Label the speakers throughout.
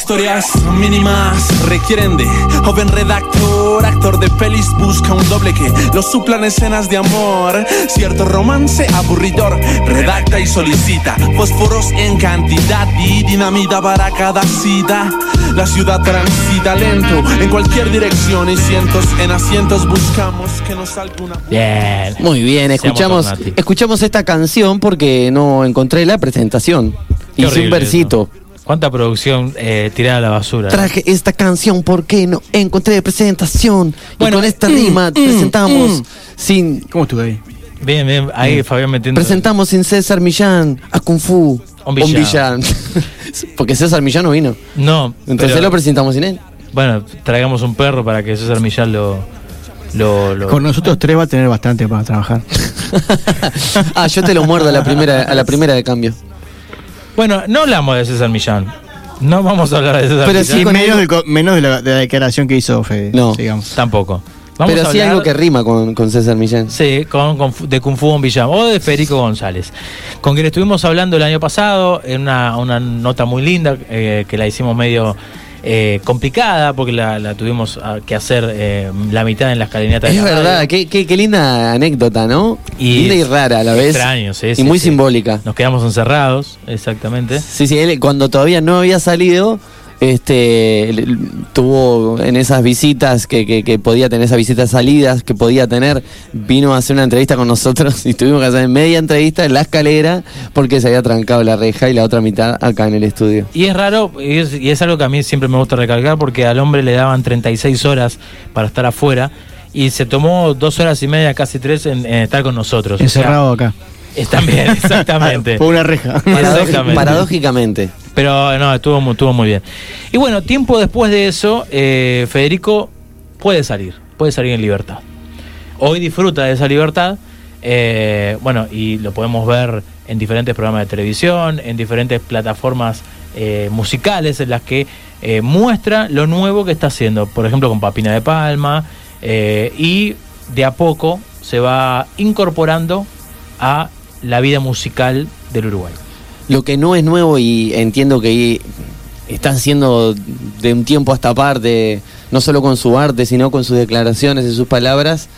Speaker 1: Historias mínimas requieren de joven redactor, actor de pelis busca un doble que lo suplan escenas de amor. Cierto romance aburridor, redacta y solicita fósforos en cantidad y dinamita para cada cita. La ciudad transita lento en cualquier dirección y cientos en asientos buscamos que nos salga una.
Speaker 2: Bien.
Speaker 3: Muy bien, escuchamos, escuchamos esta canción porque no encontré la presentación.
Speaker 2: Qué
Speaker 3: Hice un versito.
Speaker 2: eso. ¿Cuánta producción eh, tirada a la basura?
Speaker 3: Traje esta canción porque no encontré presentación.
Speaker 2: Bueno,
Speaker 3: y con esta
Speaker 2: mm,
Speaker 3: rima
Speaker 2: mm,
Speaker 3: presentamos
Speaker 2: mm.
Speaker 3: sin
Speaker 4: ¿Cómo estuve ahí?
Speaker 2: Bien, bien. Ahí Fabián metiendo.
Speaker 3: presentamos sin César Millán a Kung Fu.
Speaker 2: Un villano.
Speaker 3: porque César Millán no vino.
Speaker 2: No.
Speaker 3: Entonces
Speaker 2: pero-
Speaker 3: lo presentamos sin él.
Speaker 2: Bueno, traigamos un perro para que César Millán lo. lo, lo-
Speaker 4: Con nosotros tres va a tener bastante para trabajar.
Speaker 3: ah, yo te lo muerdo a la primera, a la primera de cambio.
Speaker 2: Bueno, no hablamos de César Millán. No vamos a hablar de César
Speaker 3: Pero
Speaker 2: Millán.
Speaker 3: sí
Speaker 4: menos,
Speaker 3: algo-
Speaker 4: del co- menos de, la, de la declaración que hizo Fede.
Speaker 3: No.
Speaker 4: Digamos.
Speaker 2: Tampoco. Vamos
Speaker 3: Pero
Speaker 2: a
Speaker 3: sí
Speaker 2: hablar-
Speaker 3: algo que rima con, con César Millán.
Speaker 2: Sí, con, con- de Kung Fu Bon Villán o de Federico González, con quien estuvimos hablando el año pasado en una, una nota muy linda eh, que la hicimos medio eh, complicada porque la, la tuvimos que hacer eh, la mitad en la escalinata. de
Speaker 3: Es
Speaker 2: la
Speaker 3: verdad, qué, qué- qué linda anécdota, ¿no?
Speaker 2: Y
Speaker 3: linda y rara a la vez.
Speaker 2: extraño, sí,
Speaker 3: Y
Speaker 2: sí,
Speaker 3: muy
Speaker 2: sí.
Speaker 3: simbólica.
Speaker 2: Nos quedamos encerrados, exactamente.
Speaker 3: Sí, sí, él cuando todavía no había salido, este tuvo en esas visitas que, que, que podía tener, esas visitas salidas que podía tener, vino a hacer una entrevista con nosotros y tuvimos que hacer media entrevista en la escalera porque se había trancado la reja y la otra mitad acá en el estudio.
Speaker 2: Y es raro, y es, y es algo que a mí siempre me gusta recalcar, porque al hombre le daban 36 horas para estar afuera y se tomó dos horas y media, casi tres, en, en estar con nosotros. O sea,
Speaker 4: Encerrado acá.
Speaker 2: Es también, exactamente.
Speaker 4: Por una reja.
Speaker 3: Paradójicamente.
Speaker 2: Pero no, estuvo, estuvo muy bien. Y bueno, tiempo después de eso, eh, Federico puede salir, puede salir en libertad. Hoy disfruta de esa libertad, eh, bueno, y lo podemos ver en diferentes programas de televisión, en diferentes plataformas eh, musicales en las que eh, muestra lo nuevo que está haciendo, por ejemplo con Papina de Palma, eh, y de a poco se va incorporando a la vida musical del Uruguay.
Speaker 3: Lo que no es nuevo y entiendo que está haciendo de un tiempo a esta parte, no solo con su arte, sino con sus declaraciones y sus palabras,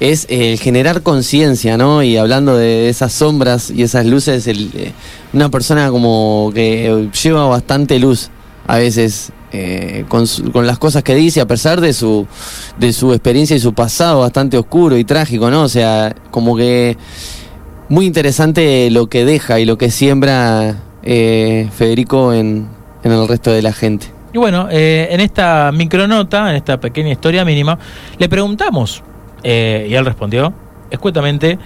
Speaker 3: es el generar conciencia, ¿no? Y hablando de esas sombras y esas luces, eh, una persona como que lleva bastante luz a veces eh, con, con las cosas que dice, a pesar de su, de su experiencia y su pasado bastante oscuro y trágico, ¿no? O sea, como que muy interesante lo que deja y lo que siembra eh, Federico en, en el resto de la gente.
Speaker 2: Y bueno, eh, en esta micronota, en esta pequeña historia mínima, le preguntamos, eh, y él respondió escuetamente,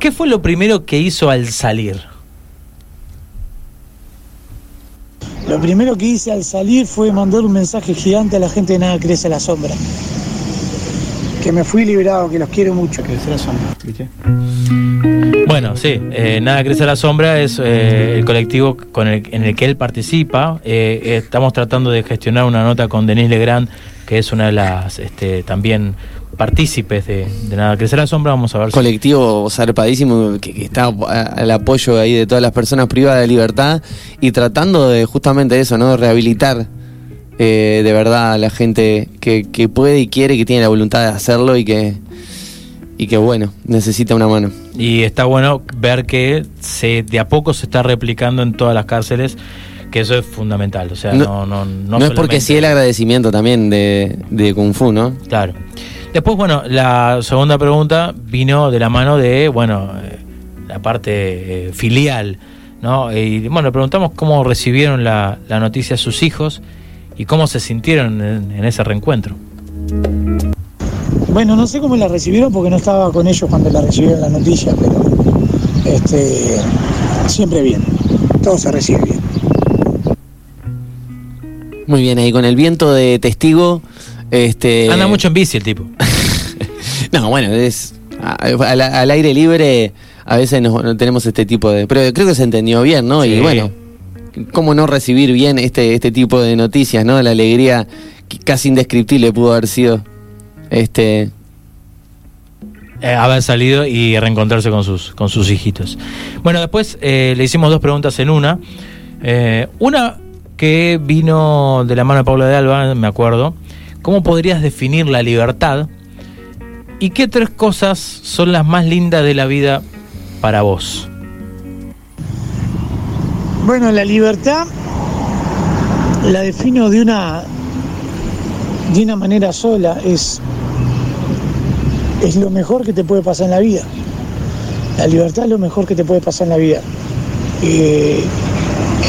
Speaker 2: ¿qué fue lo primero que hizo al salir?
Speaker 5: Lo primero que hice al salir fue mandar un mensaje gigante a la gente de Nada Crece a la Sombra. Que me fui liberado, que los quiero mucho.
Speaker 4: Que se la sombra.
Speaker 2: Bueno, sí, eh, Nada Crece a la Sombra es eh, el colectivo con el, en el que él participa. Eh, estamos tratando de gestionar una nota con Denise Legrand, que es una de las este, también partícipes de, de Nada Crece a la Sombra. Vamos a ver si...
Speaker 3: Colectivo zarpadísimo que, que está al apoyo ahí de todas las personas privadas de libertad y tratando de justamente eso, ¿no? De rehabilitar eh, de verdad a la gente que, que puede y quiere, que tiene la voluntad de hacerlo y que, y que bueno, necesita una mano.
Speaker 2: Y está bueno ver que se de a poco se está replicando en todas las cárceles, que eso es fundamental. O sea, no, no, no,
Speaker 3: No, es porque sí el agradecimiento también de, de Kung Fu, ¿no?
Speaker 2: Claro. Después, bueno, la segunda pregunta vino de la mano de, bueno, eh, la parte eh, filial, ¿no? Y bueno, le preguntamos cómo recibieron la, la noticia sus hijos y cómo se sintieron en, en ese reencuentro.
Speaker 5: Bueno, no sé cómo la recibieron porque no estaba con ellos cuando la recibieron la noticia, pero este, siempre bien. Todo se recibe bien.
Speaker 3: Muy bien, ahí con el viento de testigo. Este,
Speaker 2: Anda mucho en bici el tipo.
Speaker 3: No, bueno, es a- al, al aire libre a veces no, no tenemos este tipo de... Pero creo que se entendió bien, ¿no?
Speaker 2: Sí.
Speaker 3: Y bueno, ¿cómo no recibir bien este, este tipo de noticias, ¿no? La alegría casi indescriptible pudo haber sido. Este,
Speaker 2: eh, haber salido y reencontrarse con sus, con sus hijitos. Bueno, después eh, le hicimos dos preguntas en una. Eh, una que vino de la mano de Pablo de Alba, me acuerdo. ¿Cómo podrías definir la libertad? ¿Y qué tres cosas son las más lindas de la vida para vos?
Speaker 5: Bueno, la libertad la defino de una de una manera sola, es es lo mejor que te puede pasar en la vida. La libertad es lo mejor que te puede pasar en la vida. Eh,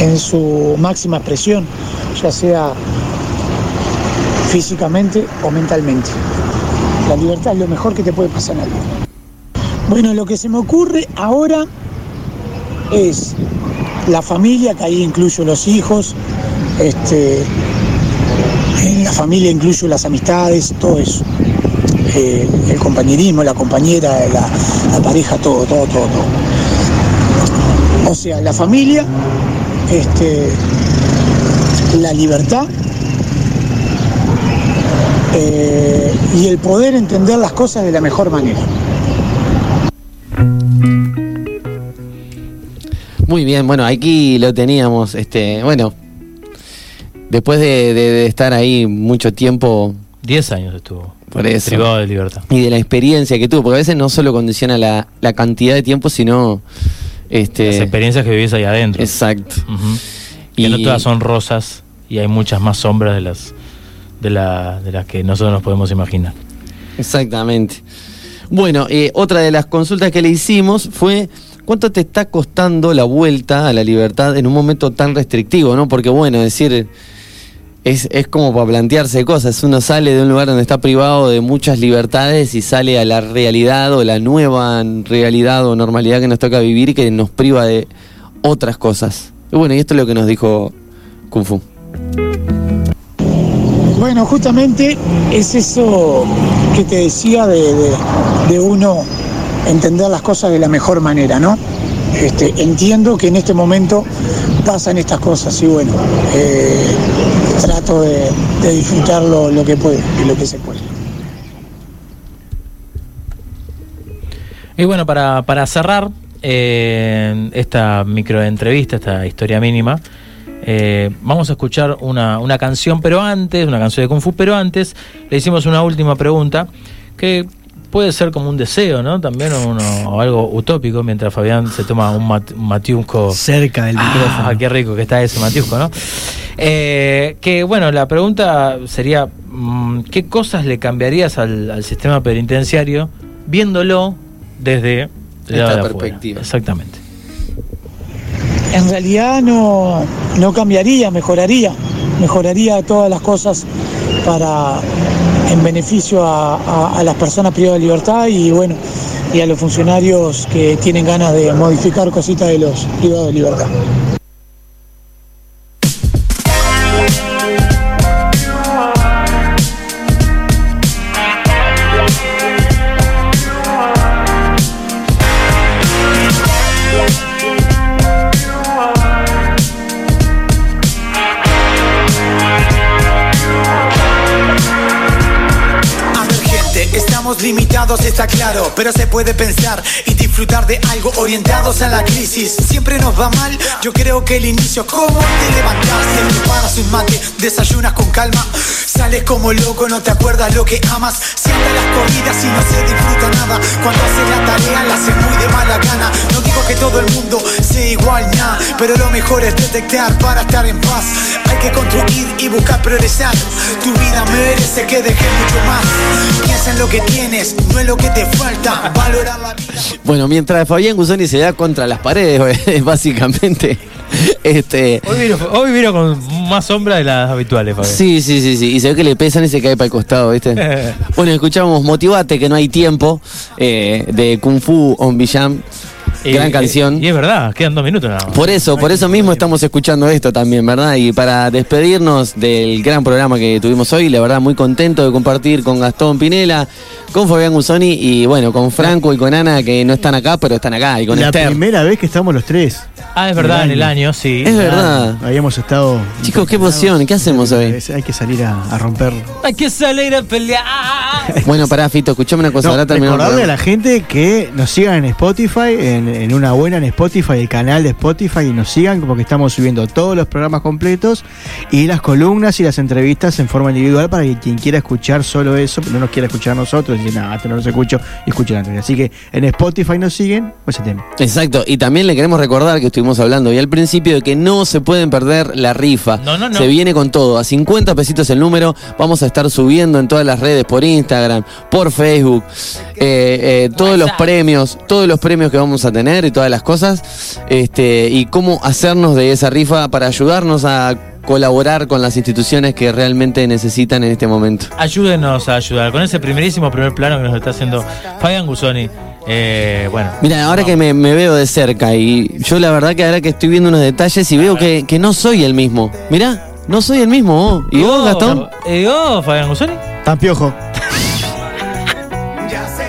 Speaker 5: en su máxima expresión, ya sea físicamente o mentalmente. La libertad es lo mejor que te puede pasar en la vida. Bueno, lo que se me ocurre ahora es la familia, que ahí incluyo los hijos, este, la familia incluyo las amistades, todo eso. Eh, el compañerismo, la compañera, la, la pareja, todo, todo, todo, todo. O sea, la familia, este, la libertad eh, y el poder entender las cosas de la mejor manera.
Speaker 3: Muy bien, bueno, aquí lo teníamos, este, bueno, después de, de- de estar ahí mucho tiempo
Speaker 2: Diez años estuvo
Speaker 3: Por eso.
Speaker 2: privado de libertad.
Speaker 3: y de la experiencia que tuvo, porque a veces no solo condiciona la, la cantidad de tiempo, sino este
Speaker 2: Las experiencias que vivís ahí adentro.
Speaker 3: exacto.
Speaker 2: Que no
Speaker 3: Y-
Speaker 2: todas son rosas y hay muchas más sombras de las de, la, de las que nosotros nos podemos imaginar.
Speaker 3: Exactamente. Bueno, eh, otra de las consultas que le hicimos fue cuánto te está costando la vuelta a la libertad en un momento tan restrictivo, ¿no? Porque bueno, decir es, es como para plantearse cosas. Uno sale de un lugar donde está privado de muchas libertades y sale a la realidad o la nueva realidad o normalidad que nos toca vivir y que nos priva de otras cosas. Y bueno, y esto es lo que nos dijo Kung Fu.
Speaker 5: Bueno, justamente es eso que te decía de, de- de uno entender las cosas de la mejor manera, ¿no? Este, entiendo que en este momento pasan estas cosas y bueno, eh, trato de, disfrutar lo, lo que puedo y lo que se puede.
Speaker 2: Y bueno, para, para cerrar eh, esta microentrevista, esta historia mínima, eh, vamos a escuchar una, una canción, pero antes, una canción de Kung Fu, pero antes le hicimos una última pregunta que puede ser como un deseo, ¿no? También o uno- o algo utópico, mientras Fabián se toma un, mat, un matiusco.
Speaker 4: Cerca del micrófono.
Speaker 2: Ah, qué rico que está ese matiusco, ¿no? Eh, que bueno, la pregunta sería, mm, ¿qué cosas le cambiarías al, al sistema penitenciario viéndolo desde
Speaker 3: Esta
Speaker 2: afuera?
Speaker 3: perspectiva.
Speaker 2: Exactamente.
Speaker 5: En realidad no, no cambiaría, mejoraría, mejoraría todas las cosas para en beneficio a, a- las personas privadas de libertad y bueno, y a los funcionarios que tienen ganas de modificar cositas de los privados de libertad.
Speaker 6: Está claro, pero se puede pensar y disfrutar de algo orientados a la crisis. Siempre nos va mal, yo creo que el inicio como te levantaste, preparas un mate, desayunas con calma, sales como loco, no te acuerdas lo que amas, andan las corridas y no se disfruta nada, cuando haces la tarea la haces muy de mala gana, no digo que todo el mundo sea igual, nah, pero lo mejor es detectar para estar en paz, hay que construir y buscar progresar, tu vida merece que dejes mucho más, piensa en lo que tienes, no en lo que te falta, valorar la vida.
Speaker 3: Bueno, mientras Fabián Gusoni se da contra las paredes, básicamente. Este,
Speaker 2: Hoy vino, hoy vino con más sombra de las habituales, Fabián.
Speaker 3: sí, sí, sí, sí. Y se ve que le pesan y se cae para el costado, ¿viste? bueno, escuchamos Motivate, que no hay tiempo, eh, de Kung Fu On Bijam.
Speaker 2: Y-
Speaker 3: Gran canción.
Speaker 2: Y es verdad, quedan dos minutos nada más.
Speaker 3: Por eso, por eso mismo estamos escuchando esto también, ¿verdad? Y para despedirnos del gran programa que tuvimos hoy, la verdad muy contento de compartir con Gastón Pinela, con Fabián Gusoni y bueno, con Franco y con Ana que no están acá, pero están acá, y con
Speaker 4: la
Speaker 3: Esther.
Speaker 4: primera vez que estamos los tres.
Speaker 2: Ah, es verdad, en el año, sí.
Speaker 3: Es verdad.
Speaker 4: Habíamos estado.
Speaker 3: Chicos, qué emoción. ¿Qué hacemos hoy?
Speaker 4: Hay que salir a, a romper.
Speaker 2: Hay que salir a pelear.
Speaker 3: Bueno, pará, Fito, escuchame una cosa.
Speaker 4: No,
Speaker 3: ahora terminamos el
Speaker 4: recordarle a la gente que nos sigan en Spotify, en, en una buena en Spotify, el canal de Spotify, y nos sigan porque estamos subiendo todos los programas completos y las columnas y las entrevistas en forma individual para que quien quiera escuchar solo eso, no nos quiera escuchar a nosotros, y dice, nada, esto no los escucho, y escuchen la entrevista. Así que en Spotify nos siguen, pues ese tema.
Speaker 3: Exacto, y también le queremos recordar que estuvimos hablando hoy al principio de que no se pueden perder la rifa.
Speaker 2: No, no, no.
Speaker 3: Se viene con todo, a 50 pesitos el número. Vamos a estar subiendo en todas las redes, por Instagram, por Facebook, eh, eh, todos los premios, todos los premios que vamos a tener y todas las cosas. Este, y cómo hacernos de esa rifa para ayudarnos a colaborar con las instituciones que realmente necesitan en este momento.
Speaker 2: Ayúdenos a ayudar con ese primerísimo primer plano que nos está haciendo Fabián Gusoni. Eh, bueno.
Speaker 3: Mira, ahora que me, me veo de cerca y yo la verdad que ahora que estoy viendo unos detalles y veo que, que no soy el mismo. Mirá, no soy el mismo vos. ¿Y vos, Gastón?
Speaker 2: ¿Y vos, Fabián Gusoni?
Speaker 4: Tan piojo.
Speaker 6: Ya sé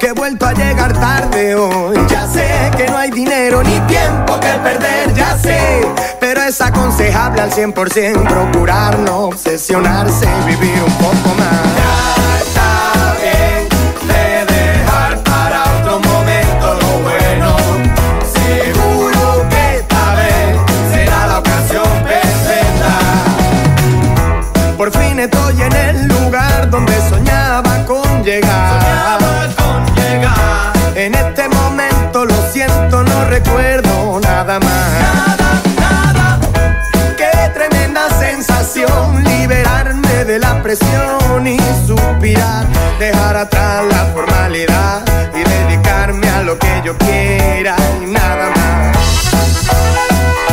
Speaker 6: que he vuelto a llegar tarde hoy. Ya sé que no hay dinero ni tiempo que perder. Ya sé, pero es aconsejable al 100% procurar no obsesionarse y vivir un poco más. de la presión y suspirar, dejar atrás la formalidad y dedicarme a lo que yo quiera y nada más.